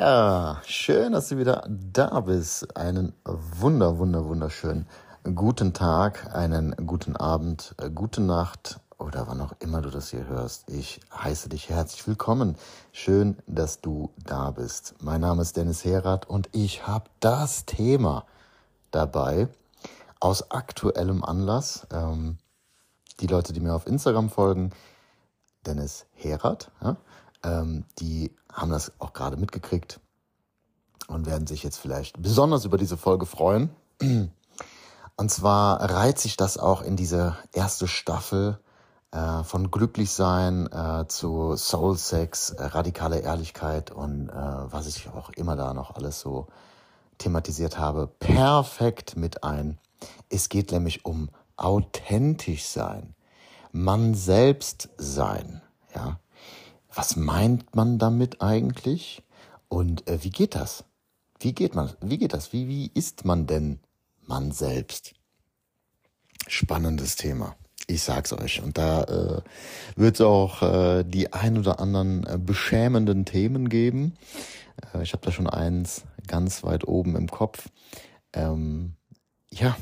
Yeah, schön, dass du wieder da bist. Einen wunder, wunder, wunderschönen guten Tag, einen guten Abend, äh, gute Nacht oder wann auch immer du das hier hörst. Ich heiße dich herzlich willkommen. Schön, dass du da bist. Mein Name ist Dennis Herath und ich habe das Thema dabei aus aktuellem Anlass. Ähm, die Leute, die mir auf Instagram folgen, Dennis Herath, ja, ähm, die haben das auch gerade mitgekriegt und werden sich jetzt vielleicht besonders über diese Folge freuen. Und zwar reiht sich das auch in diese erste Staffel äh, von Glücklichsein äh, zu Soul Sex, äh, radikale Ehrlichkeit und äh, was ich auch immer da noch alles so thematisiert habe, perfekt mit ein. Es geht nämlich um authentisch sein, man selbst sein, ja. Was meint man damit eigentlich? Und äh, wie geht das? Wie geht man? Wie geht das? Wie, wie ist man denn man selbst? Spannendes Thema. Ich sag's euch. Und da äh, wird es auch äh, die ein oder anderen äh, beschämenden Themen geben. Äh, ich habe da schon eins ganz weit oben im Kopf. Ähm, ja,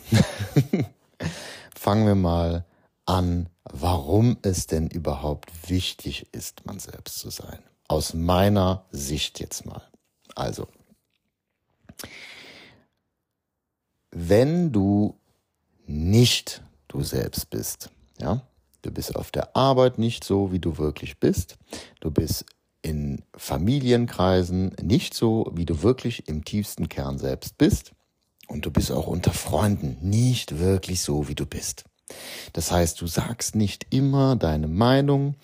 fangen wir mal an, warum es denn überhaupt wichtig ist, man selbst zu sein. Aus meiner Sicht jetzt mal. Also, wenn du nicht du selbst bist, ja, du bist auf der Arbeit nicht so, wie du wirklich bist, du bist in Familienkreisen nicht so, wie du wirklich im tiefsten Kern selbst bist, und du bist auch unter Freunden nicht wirklich so, wie du bist. Das heißt, du sagst nicht immer deine Meinung.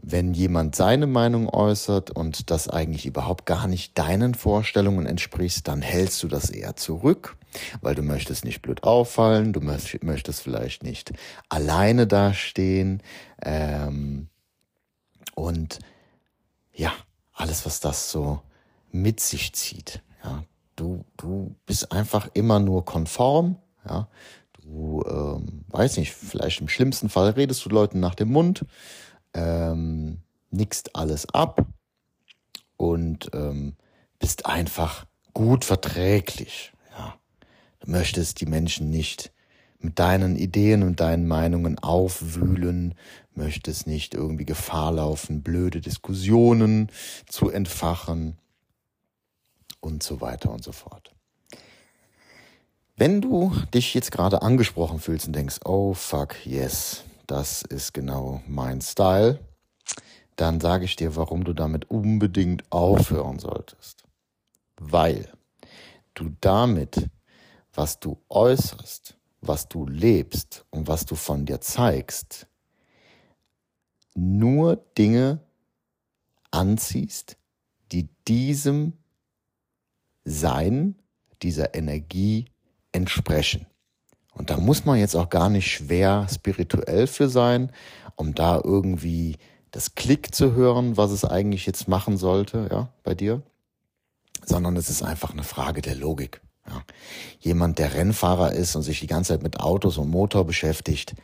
Wenn jemand seine Meinung äußert und das eigentlich überhaupt gar nicht deinen Vorstellungen entspricht, dann hältst du das eher zurück, weil du möchtest nicht blöd auffallen, du möchtest vielleicht nicht alleine dastehen. Ähm, und ja, alles, was das so mit sich zieht. Ja, du, du bist einfach immer nur konform, ja. Du, ähm, weiß nicht, vielleicht im schlimmsten Fall redest du Leuten nach dem Mund, ähm, nickst alles ab und ähm, bist einfach gut verträglich. Ja. Du möchtest die Menschen nicht mit deinen Ideen und deinen Meinungen aufwühlen, möchtest nicht irgendwie Gefahr laufen, blöde Diskussionen zu entfachen und so weiter und so fort. Wenn du dich jetzt gerade angesprochen fühlst und denkst, oh fuck, yes, das ist genau mein Style, dann sage ich dir, warum du damit unbedingt aufhören solltest. Weil du damit, was du äußerst, was du lebst und was du von dir zeigst, nur Dinge anziehst, die diesem Sein, dieser Energie entsprechen. Und da muss man jetzt auch gar nicht schwer spirituell für sein, um da irgendwie das Klick zu hören, was es eigentlich jetzt machen sollte, ja, bei dir, sondern es ist einfach eine Frage der Logik. Ja. Jemand, der Rennfahrer ist und sich die ganze Zeit mit Autos und Motor beschäftigt,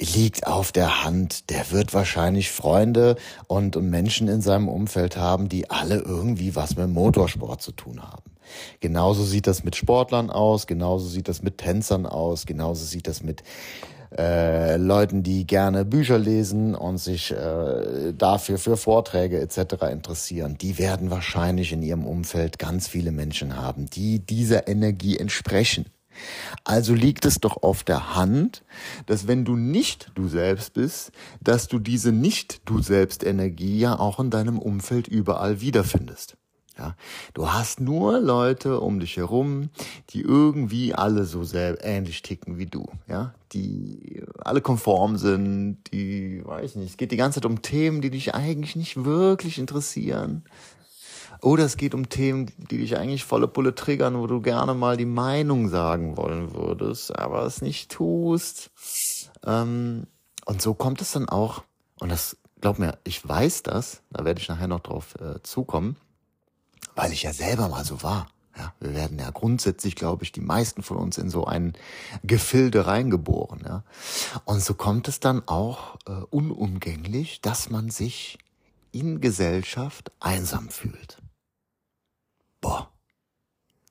liegt auf der Hand. Der wird wahrscheinlich Freunde und, und Menschen in seinem Umfeld haben, die alle irgendwie was mit Motorsport zu tun haben. Genauso sieht das mit Sportlern aus, genauso sieht das mit Tänzern aus, genauso sieht das mit äh, Leuten, die gerne Bücher lesen und sich äh, dafür für Vorträge etc. interessieren. Die werden wahrscheinlich in ihrem Umfeld ganz viele Menschen haben, die dieser Energie entsprechen. Also liegt es doch auf der Hand, dass wenn du nicht du selbst bist, dass du diese nicht du selbst Energie ja auch in deinem Umfeld überall wiederfindest. Ja, du hast nur Leute um dich herum, die irgendwie alle so sehr ähnlich ticken wie du, ja, die alle konform sind, die, weiß nicht, es geht die ganze Zeit um Themen, die dich eigentlich nicht wirklich interessieren. Oder es geht um Themen, die dich eigentlich volle Pulle triggern, wo du gerne mal die Meinung sagen wollen würdest, aber es nicht tust. Ähm, und so kommt es dann auch, und das, glaub mir, ich weiß das, da werde ich nachher noch drauf äh, zukommen, weil ich ja selber mal so war. Ja, wir werden ja grundsätzlich, glaube ich, die meisten von uns in so ein Gefilde reingeboren. Ja. Und so kommt es dann auch äh, unumgänglich, dass man sich in Gesellschaft einsam fühlt.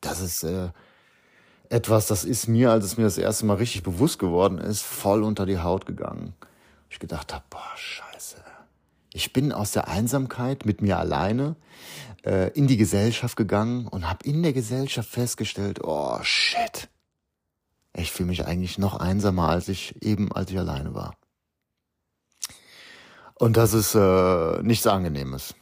das ist äh, etwas, das ist mir, als es mir das erste Mal richtig bewusst geworden ist, voll unter die Haut gegangen. Ich gedacht habe, boah, scheiße. Ich bin aus der Einsamkeit mit mir alleine äh, in die Gesellschaft gegangen und habe in der Gesellschaft festgestellt, oh shit. Ich fühle mich eigentlich noch einsamer, als ich eben, als ich alleine war. Und das ist äh, nichts Angenehmes.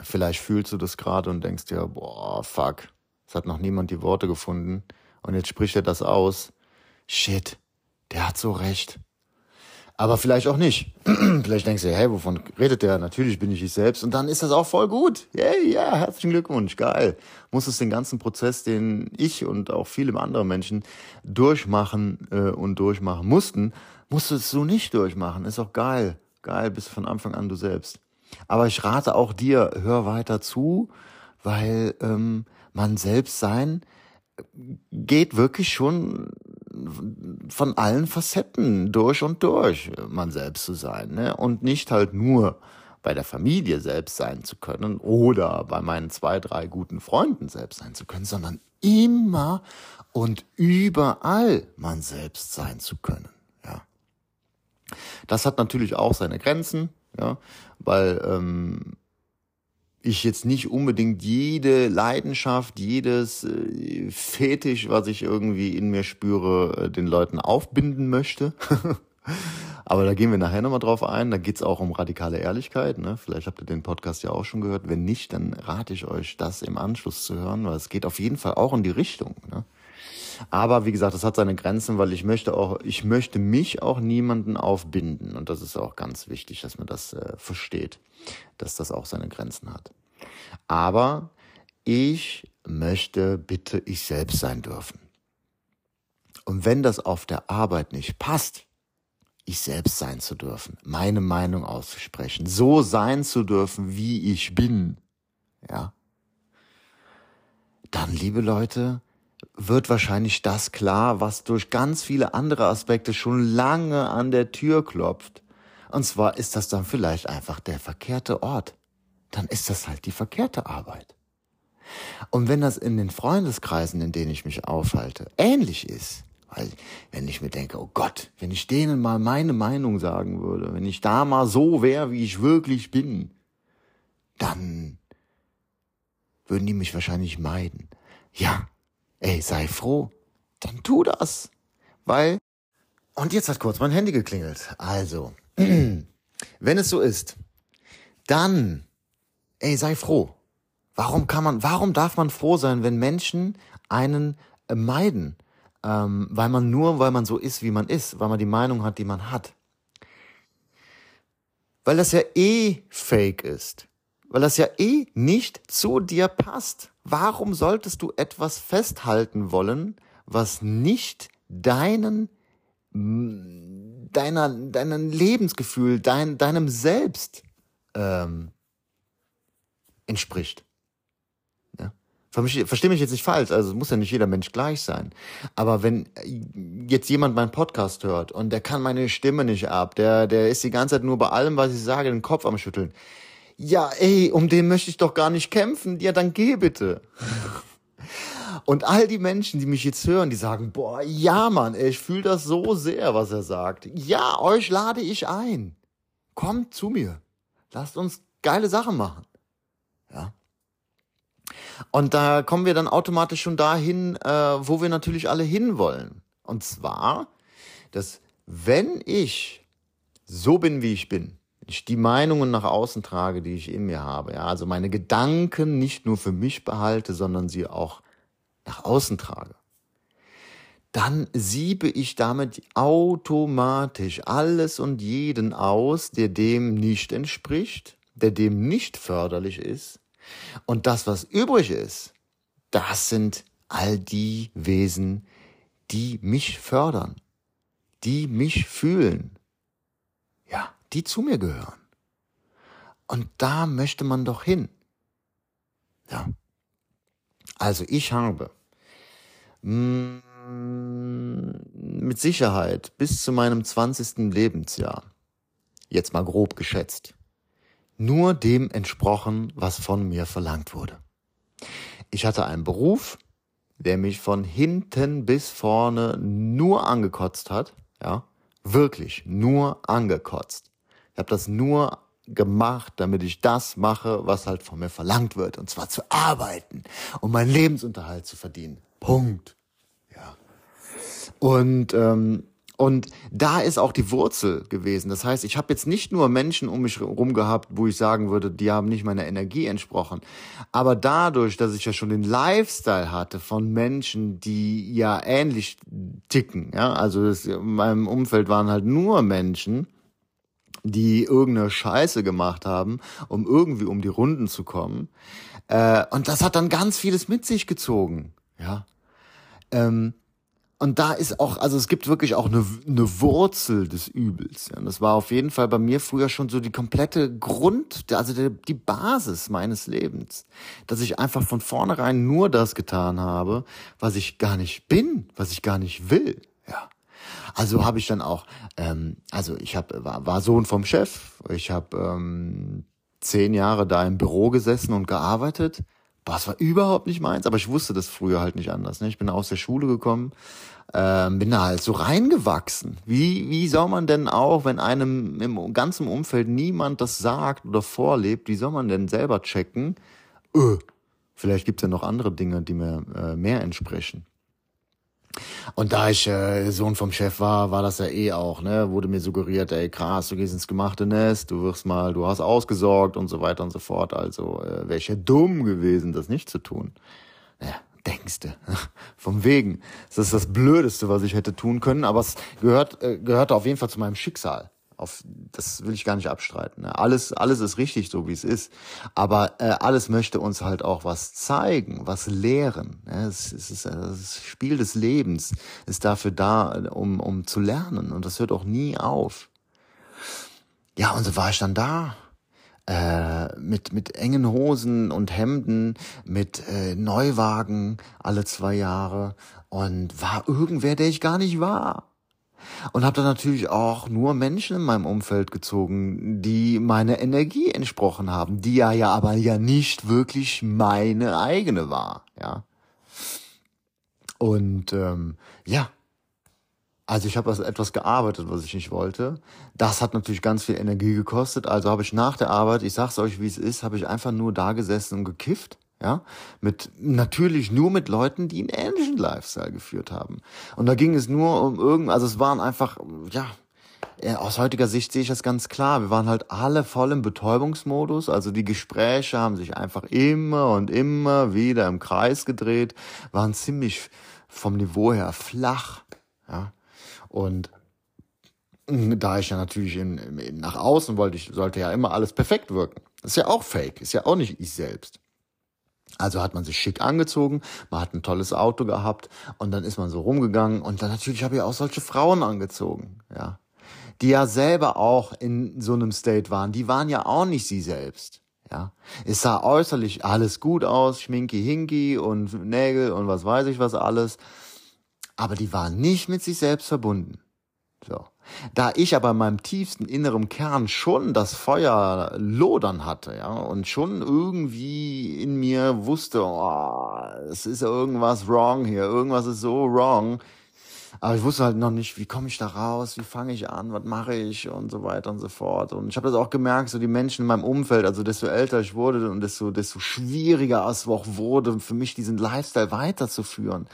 Vielleicht fühlst du das gerade und denkst dir, boah, fuck, es hat noch niemand die Worte gefunden. Und jetzt spricht er das aus. Shit, der hat so recht. Aber vielleicht auch nicht. vielleicht denkst du, hey, wovon redet der? Natürlich bin ich ich selbst. Und dann ist das auch voll gut. Yay, yeah, ja, herzlichen Glückwunsch, geil. Muss es den ganzen Prozess, den ich und auch viele andere Menschen durchmachen äh, und durchmachen mussten, musst du nicht durchmachen. Ist auch geil. Geil, bist von Anfang an du selbst. Aber ich rate auch dir, hör weiter zu, weil ähm, man selbst sein geht wirklich schon von allen Facetten durch und durch, man selbst zu sein. Ne? Und nicht halt nur bei der Familie selbst sein zu können oder bei meinen zwei, drei guten Freunden selbst sein zu können, sondern immer und überall man selbst sein zu können. Ja. Das hat natürlich auch seine Grenzen, ja, weil ähm, ich jetzt nicht unbedingt jede Leidenschaft, jedes äh, Fetisch, was ich irgendwie in mir spüre, äh, den Leuten aufbinden möchte. Aber da gehen wir nachher nochmal drauf ein. Da geht's auch um radikale Ehrlichkeit. Ne? Vielleicht habt ihr den Podcast ja auch schon gehört. Wenn nicht, dann rate ich euch, das im Anschluss zu hören, weil es geht auf jeden Fall auch in die Richtung. Ne? Aber wie gesagt, das hat seine Grenzen, weil ich möchte auch, ich möchte mich auch niemanden aufbinden. Und das ist auch ganz wichtig, dass man das äh, versteht, dass das auch seine Grenzen hat. Aber ich möchte bitte ich selbst sein dürfen. Und wenn das auf der Arbeit nicht passt, ich selbst sein zu dürfen, meine Meinung auszusprechen, so sein zu dürfen, wie ich bin, ja, dann, liebe Leute, wird wahrscheinlich das klar, was durch ganz viele andere Aspekte schon lange an der Tür klopft. Und zwar ist das dann vielleicht einfach der verkehrte Ort. Dann ist das halt die verkehrte Arbeit. Und wenn das in den Freundeskreisen, in denen ich mich aufhalte, ähnlich ist, weil wenn ich mir denke, oh Gott, wenn ich denen mal meine Meinung sagen würde, wenn ich da mal so wäre, wie ich wirklich bin, dann würden die mich wahrscheinlich meiden. Ja, Ey, sei froh. Dann tu das. Weil, und jetzt hat kurz mein Handy geklingelt. Also, wenn es so ist, dann, ey, sei froh. Warum kann man, warum darf man froh sein, wenn Menschen einen äh, meiden? Ähm, weil man nur, weil man so ist, wie man ist, weil man die Meinung hat, die man hat. Weil das ja eh fake ist weil das ja eh nicht zu dir passt. Warum solltest du etwas festhalten wollen, was nicht deinen deiner deinem Lebensgefühl, dein, deinem Selbst ähm, entspricht? Ja? Verstehe mich jetzt nicht falsch, also muss ja nicht jeder Mensch gleich sein. Aber wenn jetzt jemand meinen Podcast hört und der kann meine Stimme nicht ab, der, der ist die ganze Zeit nur bei allem, was ich sage, den Kopf am Schütteln, ja, ey, um den möchte ich doch gar nicht kämpfen. Ja, dann geh bitte. Und all die Menschen, die mich jetzt hören, die sagen, boah, ja, Mann, ey, ich fühle das so sehr, was er sagt. Ja, euch lade ich ein. Kommt zu mir. Lasst uns geile Sachen machen. Ja. Und da kommen wir dann automatisch schon dahin, äh, wo wir natürlich alle hinwollen. Und zwar, dass wenn ich so bin, wie ich bin, ich die Meinungen nach außen trage, die ich in mir habe, ja, also meine Gedanken nicht nur für mich behalte, sondern sie auch nach außen trage, dann siebe ich damit automatisch alles und jeden aus, der dem nicht entspricht, der dem nicht förderlich ist. Und das, was übrig ist, das sind all die Wesen, die mich fördern, die mich fühlen, die zu mir gehören. Und da möchte man doch hin. Ja. Also ich habe mm, mit Sicherheit bis zu meinem 20. Lebensjahr, jetzt mal grob geschätzt, nur dem entsprochen, was von mir verlangt wurde. ich hatte einen Beruf, der mich von hinten bis vorne nur angekotzt hat, ja, wirklich nur angekotzt. Ich habe das nur gemacht, damit ich das mache, was halt von mir verlangt wird, und zwar zu arbeiten, um meinen Lebensunterhalt zu verdienen. Punkt. Ja. Und ähm, und da ist auch die Wurzel gewesen. Das heißt, ich habe jetzt nicht nur Menschen um mich herum gehabt, wo ich sagen würde, die haben nicht meiner Energie entsprochen. Aber dadurch, dass ich ja schon den Lifestyle hatte von Menschen, die ja ähnlich ticken, ja, also das, in meinem Umfeld waren halt nur Menschen, die irgendeine Scheiße gemacht haben, um irgendwie um die Runden zu kommen. Äh, und das hat dann ganz vieles mit sich gezogen, ja. Ähm, und da ist auch, also es gibt wirklich auch eine, eine Wurzel des Übels. Ja. Und das war auf jeden Fall bei mir früher schon so die komplette Grund, also die, die Basis meines Lebens. Dass ich einfach von vornherein nur das getan habe, was ich gar nicht bin, was ich gar nicht will. Ja. Also habe ich dann auch, ähm, also ich hab, war, war Sohn vom Chef, ich habe ähm, zehn Jahre da im Büro gesessen und gearbeitet. Boah, es war überhaupt nicht meins, aber ich wusste das früher halt nicht anders. Ne? Ich bin aus der Schule gekommen, ähm, bin da halt so reingewachsen. Wie, wie soll man denn auch, wenn einem im ganzen Umfeld niemand das sagt oder vorlebt, wie soll man denn selber checken, öh, vielleicht gibt's ja noch andere Dinge, die mir äh, mehr entsprechen. Und da ich äh, Sohn vom Chef war, war das ja eh auch, ne? Wurde mir suggeriert, ey krass, du gehst ins gemachte Nest, du wirst mal, du hast ausgesorgt und so weiter und so fort. Also äh, wäre ich ja dumm gewesen, das nicht zu tun. Ja, denkste. Vom Wegen. Das ist das Blödeste, was ich hätte tun können, aber es gehört, äh, gehörte auf jeden Fall zu meinem Schicksal. Auf, das will ich gar nicht abstreiten. Ne? Alles, alles ist richtig so, wie es ist. Aber äh, alles möchte uns halt auch was zeigen, was lehren. Ne? Es, es ist das Spiel des Lebens ist dafür da, um, um zu lernen. Und das hört auch nie auf. Ja, und so war ich dann da äh, mit, mit engen Hosen und Hemden, mit äh, Neuwagen alle zwei Jahre und war irgendwer, der ich gar nicht war. Und habe dann natürlich auch nur Menschen in meinem Umfeld gezogen, die meine Energie entsprochen haben, die ja ja aber ja nicht wirklich meine eigene war, ja. Und ähm, ja, also ich habe also etwas gearbeitet, was ich nicht wollte. Das hat natürlich ganz viel Energie gekostet. Also habe ich nach der Arbeit, ich sag's euch, wie es ist, habe ich einfach nur da gesessen und gekifft ja, mit natürlich nur mit Leuten, die einen ähnlichen Lifestyle geführt haben. Und da ging es nur um irgend, also es waren einfach, ja, aus heutiger Sicht sehe ich das ganz klar. Wir waren halt alle voll im Betäubungsmodus. Also die Gespräche haben sich einfach immer und immer wieder im Kreis gedreht, waren ziemlich vom Niveau her flach. Ja. Und da ich ja natürlich in, in, nach außen wollte, ich sollte ja immer alles perfekt wirken. Das ist ja auch fake, ist ja auch nicht ich selbst. Also hat man sich schick angezogen, man hat ein tolles Auto gehabt und dann ist man so rumgegangen und dann natürlich habe ich auch solche Frauen angezogen, ja. Die ja selber auch in so einem State waren, die waren ja auch nicht sie selbst. Ja, es sah äußerlich alles gut aus, schminky hinky und Nägel und was weiß ich was alles, aber die waren nicht mit sich selbst verbunden. So. Da ich aber in meinem tiefsten inneren Kern schon das Feuer lodern hatte, ja, und schon irgendwie in mir wusste, oh, es ist irgendwas wrong hier, irgendwas ist so wrong, aber ich wusste halt noch nicht, wie komme ich da raus, wie fange ich an, was mache ich und so weiter und so fort. Und ich habe das auch gemerkt, so die Menschen in meinem Umfeld, also desto älter ich wurde und desto, desto schwieriger es auch wurde, für mich diesen Lifestyle weiterzuführen,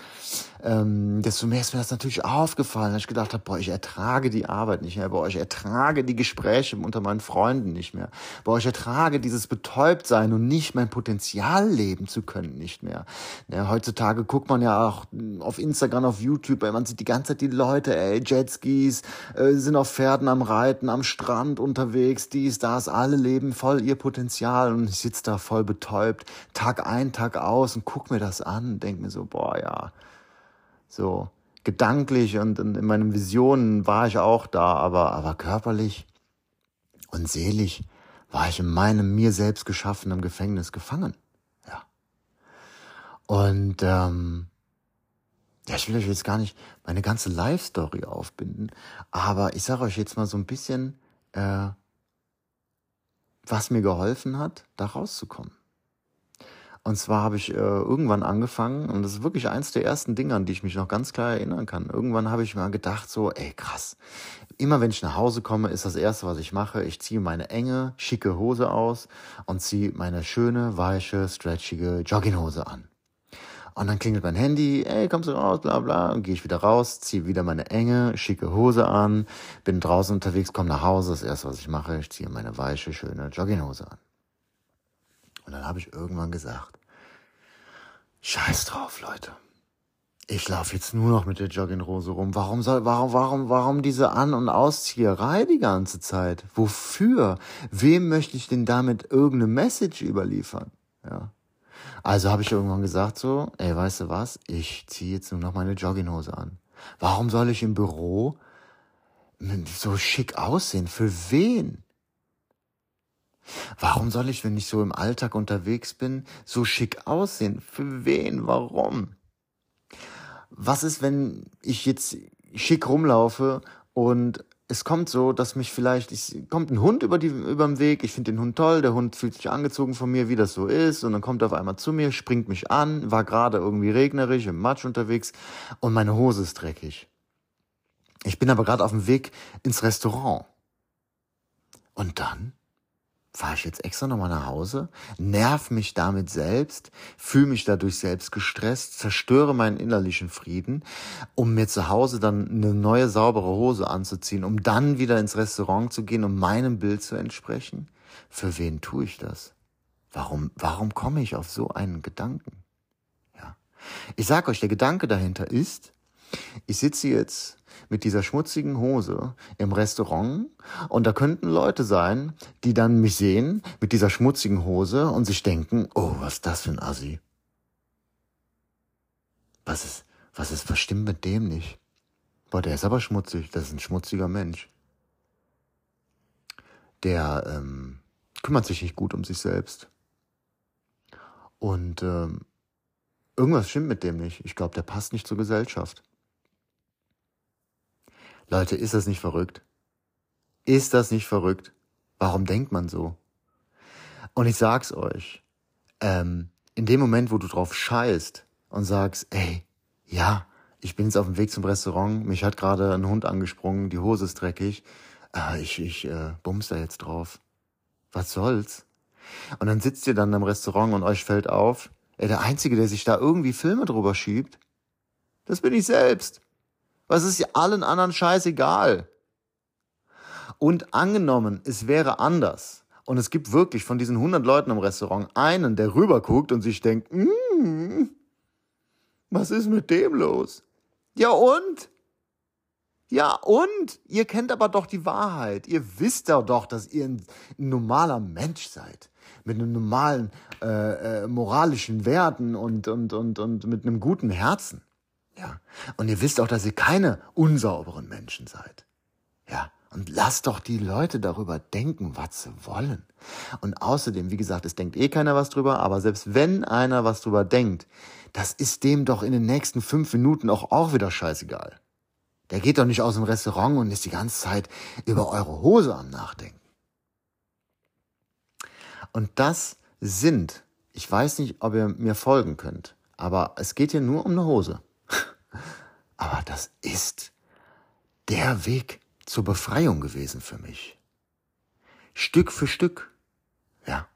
ähm, desto mehr ist mir das natürlich aufgefallen, dass ich gedacht habe, boah, ich ertrage die Arbeit nicht mehr, boah, ich ertrage die Gespräche unter meinen Freunden nicht mehr, boah, ich ertrage dieses Betäubtsein und nicht mein Potenzial leben zu können nicht mehr. Ja, heutzutage guckt man ja auch auf Instagram, auf YouTube, man sieht die ganze Zeit die Leute, ey, Jetskis, äh, sind auf Pferden am Reiten, am Strand unterwegs, dies, das, alle leben voll ihr Potenzial und ich sitze da voll betäubt, Tag ein, Tag aus und guck mir das an und denk mir so, boah, ja, so gedanklich und in meinen Visionen war ich auch da, aber, aber körperlich und seelisch war ich in meinem mir selbst geschaffenen Gefängnis gefangen. Ja. Und ähm, ja, ich will euch jetzt gar nicht meine ganze Life-Story aufbinden, aber ich sage euch jetzt mal so ein bisschen, äh, was mir geholfen hat, da rauszukommen. Und zwar habe ich äh, irgendwann angefangen, und das ist wirklich eins der ersten Dinge, an die ich mich noch ganz klar erinnern kann. Irgendwann habe ich mal gedacht, so, ey, krass. Immer wenn ich nach Hause komme, ist das Erste, was ich mache, ich ziehe meine enge, schicke Hose aus und ziehe meine schöne, weiche, stretchige Jogginghose an. Und dann klingelt mein Handy, ey, kommst du raus, bla bla, und gehe ich wieder raus, ziehe wieder meine enge, schicke Hose an, bin draußen unterwegs, komme nach Hause, das erste, was ich mache, ich ziehe meine weiche, schöne Jogginghose an. Und dann habe ich irgendwann gesagt, scheiß drauf, Leute. Ich laufe jetzt nur noch mit der Jogginghose rum. Warum soll, warum, warum, warum diese An- und Auszieherei die ganze Zeit? Wofür? Wem möchte ich denn damit irgendeine Message überliefern? Ja. Also habe ich irgendwann gesagt so, ey, weißt du was? Ich ziehe jetzt nur noch meine Jogginghose an. Warum soll ich im Büro so schick aussehen? Für wen? Warum soll ich, wenn ich so im Alltag unterwegs bin, so schick aussehen? Für wen? Warum? Was ist, wenn ich jetzt schick rumlaufe und es kommt so, dass mich vielleicht, es kommt ein Hund über die, überm Weg, ich finde den Hund toll, der Hund fühlt sich angezogen von mir, wie das so ist, und dann kommt er auf einmal zu mir, springt mich an, war gerade irgendwie regnerisch, im Matsch unterwegs, und meine Hose ist dreckig. Ich bin aber gerade auf dem Weg ins Restaurant. Und dann fahre ich jetzt extra nochmal nach Hause, nerv mich damit selbst, fühle mich dadurch selbst gestresst, zerstöre meinen innerlichen Frieden, um mir zu Hause dann eine neue saubere Hose anzuziehen, um dann wieder ins Restaurant zu gehen, um meinem Bild zu entsprechen? Für wen tue ich das? Warum, warum komme ich auf so einen Gedanken? Ja. Ich sag euch, der Gedanke dahinter ist, ich sitze jetzt mit dieser schmutzigen Hose im Restaurant und da könnten Leute sein, die dann mich sehen mit dieser schmutzigen Hose und sich denken, oh, was ist das für ein Assi? Was ist, was ist, was stimmt mit dem nicht? Boah, der ist aber schmutzig, das ist ein schmutziger Mensch. Der ähm, kümmert sich nicht gut um sich selbst. Und ähm, irgendwas stimmt mit dem nicht. Ich glaube, der passt nicht zur Gesellschaft. Leute, ist das nicht verrückt? Ist das nicht verrückt? Warum denkt man so? Und ich sag's euch, ähm, in dem Moment, wo du drauf scheißt und sagst, ey, ja, ich bin jetzt auf dem Weg zum Restaurant, mich hat gerade ein Hund angesprungen, die Hose ist dreckig, äh, ich, ich äh, bums da jetzt drauf. Was soll's? Und dann sitzt ihr dann im Restaurant und euch fällt auf, ey, der Einzige, der sich da irgendwie Filme drüber schiebt, das bin ich selbst. Was ist allen anderen scheißegal? Und angenommen, es wäre anders. Und es gibt wirklich von diesen 100 Leuten im Restaurant einen, der rüberguckt und sich denkt, mm, was ist mit dem los? Ja und? Ja und? Ihr kennt aber doch die Wahrheit. Ihr wisst ja doch, dass ihr ein, ein normaler Mensch seid. Mit einem normalen äh, äh, moralischen Werten und, und, und, und mit einem guten Herzen. Ja. Und ihr wisst auch, dass ihr keine unsauberen Menschen seid. Ja. Und lasst doch die Leute darüber denken, was sie wollen. Und außerdem, wie gesagt, es denkt eh keiner was drüber, aber selbst wenn einer was drüber denkt, das ist dem doch in den nächsten fünf Minuten auch, auch wieder scheißegal. Der geht doch nicht aus dem Restaurant und ist die ganze Zeit über eure Hose am Nachdenken. Und das sind, ich weiß nicht, ob ihr mir folgen könnt, aber es geht hier nur um eine Hose. Aber das ist der Weg zur Befreiung gewesen für mich. Stück für Stück, ja.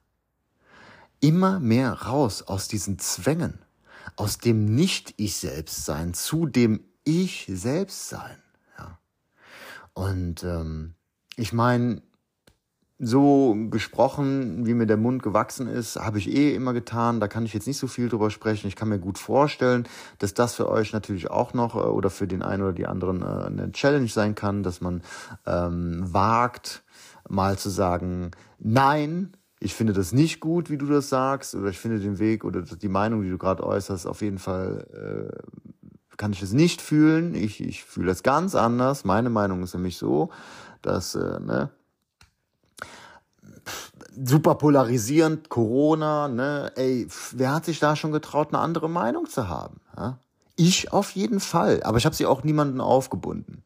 Immer mehr raus aus diesen Zwängen, aus dem Nicht-Ich selbst sein zu dem Ich selbst sein, ja. Und ähm, ich meine, so gesprochen, wie mir der Mund gewachsen ist, habe ich eh immer getan. Da kann ich jetzt nicht so viel drüber sprechen. Ich kann mir gut vorstellen, dass das für euch natürlich auch noch äh, oder für den einen oder die anderen äh, eine Challenge sein kann, dass man ähm, wagt, mal zu sagen, nein, ich finde das nicht gut, wie du das sagst, oder ich finde den Weg oder die Meinung, die du gerade äußerst, auf jeden Fall äh, kann ich es nicht fühlen. Ich, ich fühle es ganz anders. Meine Meinung ist nämlich so, dass äh, ne, super polarisierend, Corona, ne? Ey, wer hat sich da schon getraut, eine andere Meinung zu haben? Ja? Ich auf jeden Fall, aber ich habe sie auch niemanden aufgebunden.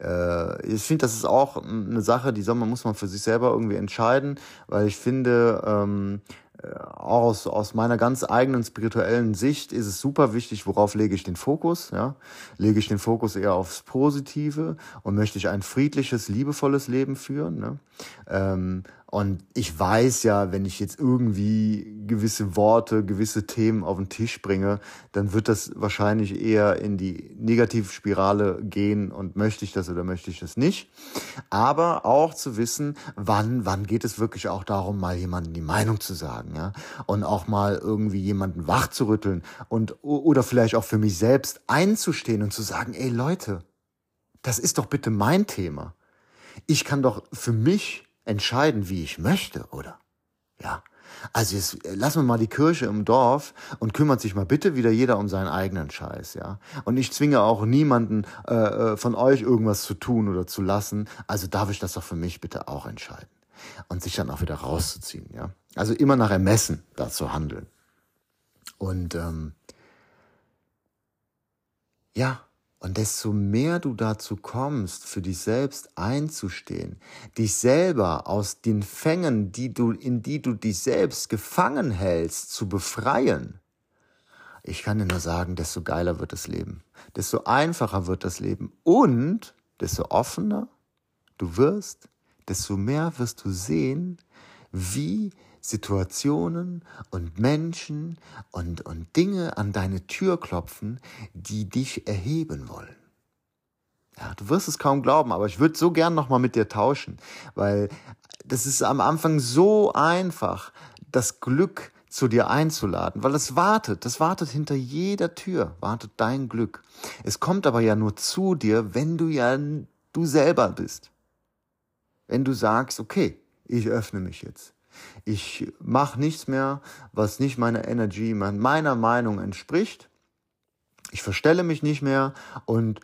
Äh, ich finde, das ist auch eine Sache, die soll man, muss man für sich selber irgendwie entscheiden, weil ich finde, ähm, aus, aus meiner ganz eigenen spirituellen Sicht ist es super wichtig, worauf lege ich den Fokus. Ja? Lege ich den Fokus eher aufs Positive und möchte ich ein friedliches, liebevolles Leben führen. Ne? Ähm, und ich weiß ja, wenn ich jetzt irgendwie gewisse Worte, gewisse Themen auf den Tisch bringe, dann wird das wahrscheinlich eher in die Negativspirale gehen und möchte ich das oder möchte ich das nicht. Aber auch zu wissen, wann, wann geht es wirklich auch darum, mal jemandem die Meinung zu sagen, ja. Und auch mal irgendwie jemanden wach zu rütteln und, oder vielleicht auch für mich selbst einzustehen und zu sagen, ey Leute, das ist doch bitte mein Thema. Ich kann doch für mich entscheiden, wie ich möchte, oder? Ja. Also jetzt äh, lassen wir mal die Kirche im Dorf und kümmert sich mal bitte wieder jeder um seinen eigenen Scheiß, ja. Und ich zwinge auch niemanden äh, äh, von euch irgendwas zu tun oder zu lassen. Also darf ich das doch für mich bitte auch entscheiden und sich dann auch wieder rauszuziehen, ja. Also immer nach Ermessen da zu handeln. Und ähm, ja, und desto mehr du dazu kommst, für dich selbst einzustehen, dich selber aus den Fängen, die du, in die du dich selbst gefangen hältst, zu befreien, ich kann dir nur sagen, desto geiler wird das Leben, desto einfacher wird das Leben. Und desto offener du wirst, desto mehr wirst du sehen, wie Situationen und Menschen und, und Dinge an deine Tür klopfen, die dich erheben wollen. Ja, du wirst es kaum glauben, aber ich würde so gern nochmal mit dir tauschen, weil das ist am Anfang so einfach, das Glück zu dir einzuladen, weil es wartet, das wartet hinter jeder Tür, wartet dein Glück. Es kommt aber ja nur zu dir, wenn du ja du selber bist. Wenn du sagst, okay, ich öffne mich jetzt. Ich mache nichts mehr, was nicht meiner Energy, meiner Meinung entspricht. Ich verstelle mich nicht mehr und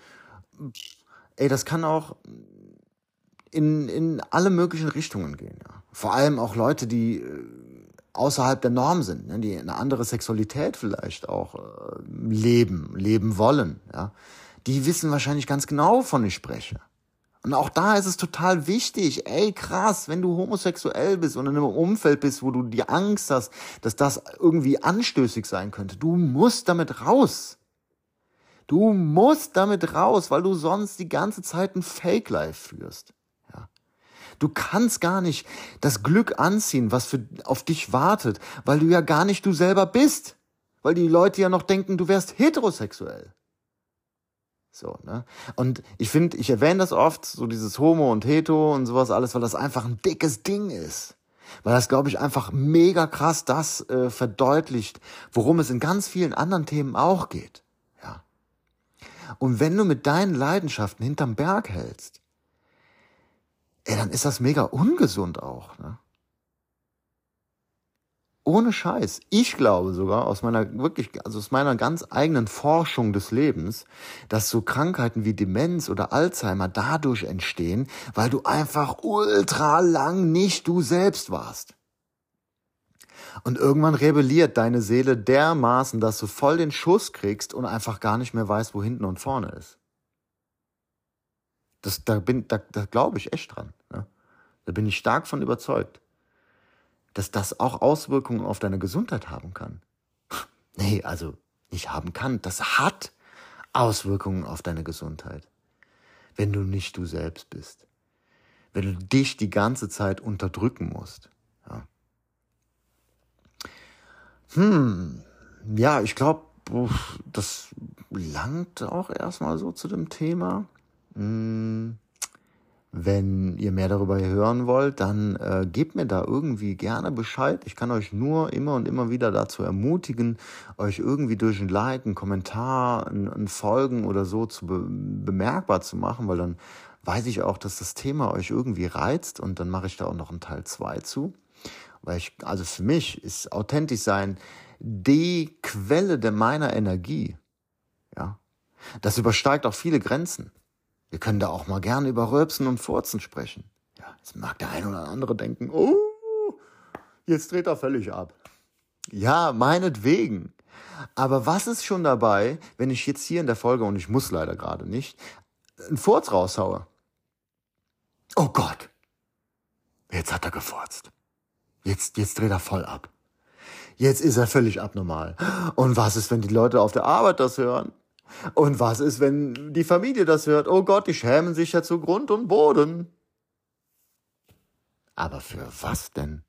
ey, das kann auch in, in alle möglichen Richtungen gehen. Ja. Vor allem auch Leute, die äh, außerhalb der Norm sind, ne, die eine andere Sexualität vielleicht auch äh, leben, leben wollen. Ja. Die wissen wahrscheinlich ganz genau, wovon ich spreche. Und auch da ist es total wichtig, ey krass, wenn du homosexuell bist und in einem Umfeld bist, wo du die Angst hast, dass das irgendwie anstößig sein könnte, du musst damit raus. Du musst damit raus, weil du sonst die ganze Zeit ein Fake-Life führst. Ja. Du kannst gar nicht das Glück anziehen, was für, auf dich wartet, weil du ja gar nicht du selber bist. Weil die Leute ja noch denken, du wärst heterosexuell. So, ne? Und ich finde, ich erwähne das oft, so dieses Homo und Heto und sowas alles, weil das einfach ein dickes Ding ist. Weil das, glaube ich, einfach mega krass das äh, verdeutlicht, worum es in ganz vielen anderen Themen auch geht. Ja. Und wenn du mit deinen Leidenschaften hinterm Berg hältst, ey, dann ist das mega ungesund auch. Ne? Ohne Scheiß. Ich glaube sogar aus meiner wirklich, also aus meiner ganz eigenen Forschung des Lebens, dass so Krankheiten wie Demenz oder Alzheimer dadurch entstehen, weil du einfach ultra lang nicht du selbst warst. Und irgendwann rebelliert deine Seele dermaßen, dass du voll den Schuss kriegst und einfach gar nicht mehr weißt, wo hinten und vorne ist. Das, da bin, da, da glaube ich echt dran. Ne? Da bin ich stark von überzeugt dass das auch Auswirkungen auf deine Gesundheit haben kann. Nee, also nicht haben kann, das hat Auswirkungen auf deine Gesundheit. Wenn du nicht du selbst bist. Wenn du dich die ganze Zeit unterdrücken musst. Ja. Hm, ja, ich glaube, das langt auch erstmal so zu dem Thema. Hm. Wenn ihr mehr darüber hören wollt, dann äh, gebt mir da irgendwie gerne Bescheid. Ich kann euch nur immer und immer wieder dazu ermutigen, euch irgendwie durch ein Like, einen Kommentar, ein, ein Folgen oder so zu be bemerkbar zu machen, weil dann weiß ich auch, dass das Thema euch irgendwie reizt und dann mache ich da auch noch einen Teil zwei zu. Weil ich, also für mich ist authentisch sein die Quelle der meiner Energie. Ja. Das übersteigt auch viele Grenzen. Wir können da auch mal gerne über Röpsen und Furzen sprechen. Ja, jetzt mag der ein oder andere denken, oh, jetzt dreht er völlig ab. Ja, meinetwegen. Aber was ist schon dabei, wenn ich jetzt hier in der Folge, und ich muss leider gerade nicht, einen Furz raushaue? Oh Gott, jetzt hat er gefurzt. Jetzt, jetzt dreht er voll ab. Jetzt ist er völlig abnormal. Und was ist, wenn die Leute auf der Arbeit das hören? Und was ist, wenn die Familie das hört? Oh Gott, die schämen sich ja zu Grund und Boden. Aber für was denn?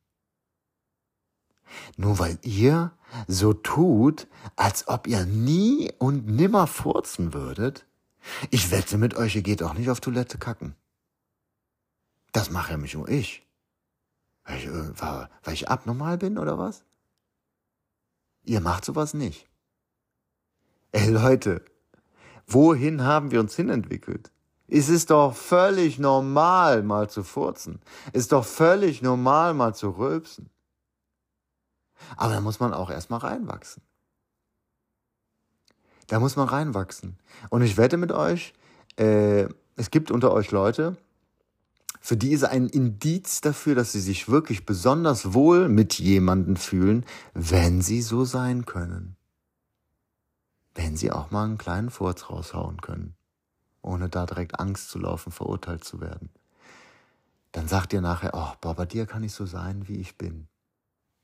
Nur weil ihr so tut, als ob ihr nie und nimmer furzen würdet? Ich wette mit euch, ihr geht auch nicht auf Toilette kacken. Das mache ja mich nur ich. Weil ich, weil, weil ich abnormal bin oder was? Ihr macht sowas nicht. Ey Leute, wohin haben wir uns hinentwickelt? Es ist doch völlig normal, mal zu furzen. Es ist doch völlig normal, mal zu rülpsen. Aber da muss man auch erstmal reinwachsen. Da muss man reinwachsen. Und ich wette mit euch, äh, es gibt unter euch Leute, für die ist ein Indiz dafür, dass sie sich wirklich besonders wohl mit jemanden fühlen, wenn sie so sein können. Wenn sie auch mal einen kleinen Furz raushauen können, ohne da direkt Angst zu laufen, verurteilt zu werden. Dann sagt ihr nachher, oh, boah, bei dir kann ich so sein, wie ich bin.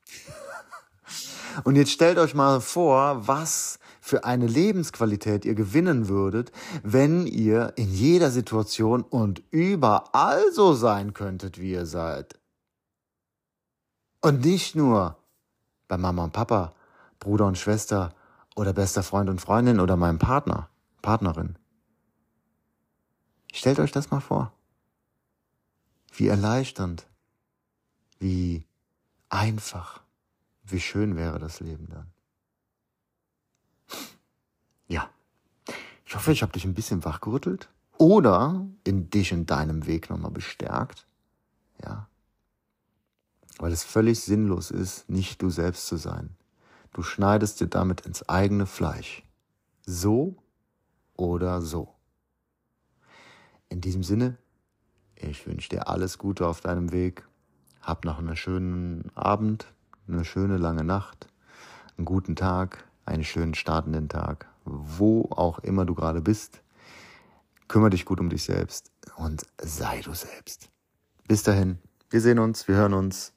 Und jetzt stellt euch mal vor, was für eine Lebensqualität ihr gewinnen würdet, wenn ihr in jeder Situation und überall so sein könntet, wie ihr seid. Und nicht nur bei Mama und Papa, Bruder und Schwester oder bester Freund und Freundin oder meinem Partner, Partnerin. Stellt euch das mal vor. Wie erleichternd, wie einfach. Wie schön wäre das Leben dann. Ja. Ich hoffe, ich habe dich ein bisschen wachgerüttelt oder in dich in deinem Weg nochmal bestärkt. Ja. Weil es völlig sinnlos ist, nicht du selbst zu sein. Du schneidest dir damit ins eigene Fleisch. So oder so. In diesem Sinne, ich wünsche dir alles Gute auf deinem Weg. Hab noch einen schönen Abend, eine schöne lange Nacht, einen guten Tag, einen schönen startenden Tag, wo auch immer du gerade bist. Kümmere dich gut um dich selbst und sei du selbst. Bis dahin, wir sehen uns, wir hören uns.